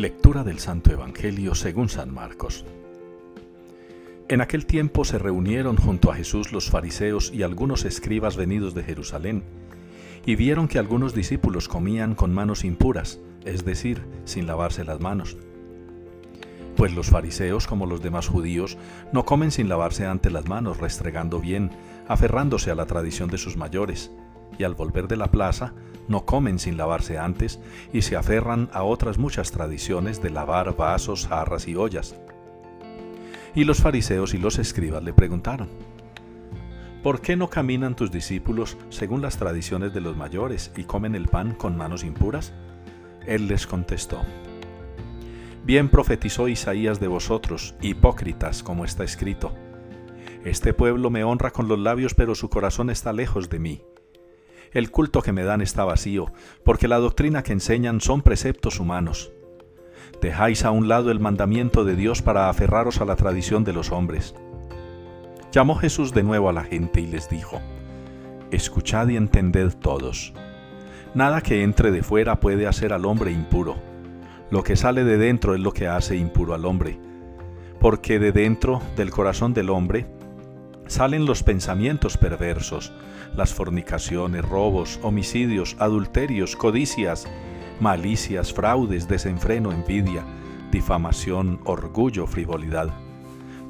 Lectura del Santo Evangelio según San Marcos. En aquel tiempo se reunieron junto a Jesús los fariseos y algunos escribas venidos de Jerusalén, y vieron que algunos discípulos comían con manos impuras, es decir, sin lavarse las manos. Pues los fariseos, como los demás judíos, no comen sin lavarse antes las manos, restregando bien, aferrándose a la tradición de sus mayores, y al volver de la plaza, no comen sin lavarse antes y se aferran a otras muchas tradiciones de lavar vasos, jarras y ollas. Y los fariseos y los escribas le preguntaron, ¿por qué no caminan tus discípulos según las tradiciones de los mayores y comen el pan con manos impuras? Él les contestó, Bien profetizó Isaías de vosotros, hipócritas, como está escrito. Este pueblo me honra con los labios, pero su corazón está lejos de mí el culto que me dan está vacío, porque la doctrina que enseñan son preceptos humanos. Dejáis a un lado el mandamiento de Dios para aferraros a la tradición de los hombres. Llamó Jesús de nuevo a la gente y les dijo, Escuchad y entended todos. Nada que entre de fuera puede hacer al hombre impuro. Lo que sale de dentro es lo que hace impuro al hombre. Porque de dentro del corazón del hombre salen los pensamientos perversos, las fornicaciones, robos, homicidios, adulterios, codicias, malicias, fraudes, desenfreno, envidia, difamación, orgullo, frivolidad.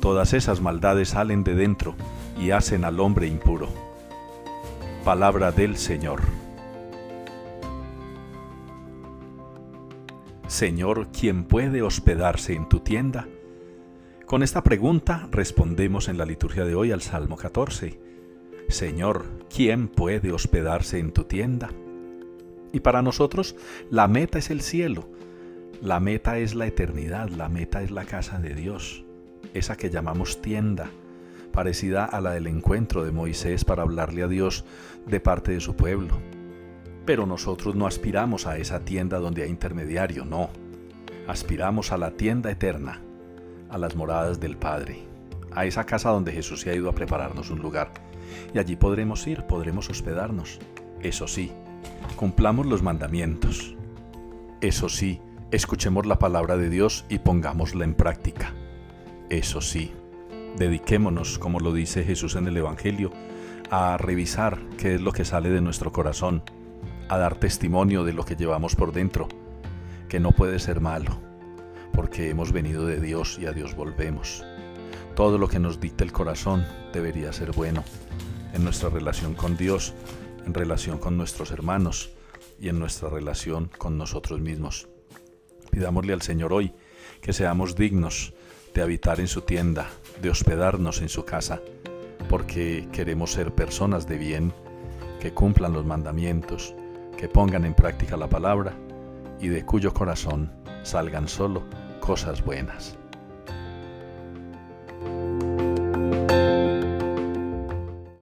Todas esas maldades salen de dentro y hacen al hombre impuro. Palabra del Señor. Señor, ¿quién puede hospedarse en tu tienda? Con esta pregunta respondemos en la liturgia de hoy al Salmo 14. Señor, ¿quién puede hospedarse en tu tienda? Y para nosotros la meta es el cielo, la meta es la eternidad, la meta es la casa de Dios, esa que llamamos tienda, parecida a la del encuentro de Moisés para hablarle a Dios de parte de su pueblo. Pero nosotros no aspiramos a esa tienda donde hay intermediario, no. Aspiramos a la tienda eterna, a las moradas del Padre, a esa casa donde Jesús se ha ido a prepararnos un lugar. Y allí podremos ir, podremos hospedarnos. Eso sí, cumplamos los mandamientos. Eso sí, escuchemos la palabra de Dios y pongámosla en práctica. Eso sí, dediquémonos, como lo dice Jesús en el Evangelio, a revisar qué es lo que sale de nuestro corazón, a dar testimonio de lo que llevamos por dentro, que no puede ser malo porque hemos venido de Dios y a Dios volvemos. Todo lo que nos dicta el corazón debería ser bueno en nuestra relación con Dios, en relación con nuestros hermanos y en nuestra relación con nosotros mismos. Pidámosle al Señor hoy que seamos dignos de habitar en su tienda, de hospedarnos en su casa, porque queremos ser personas de bien, que cumplan los mandamientos, que pongan en práctica la palabra y de cuyo corazón salgan solo cosas buenas.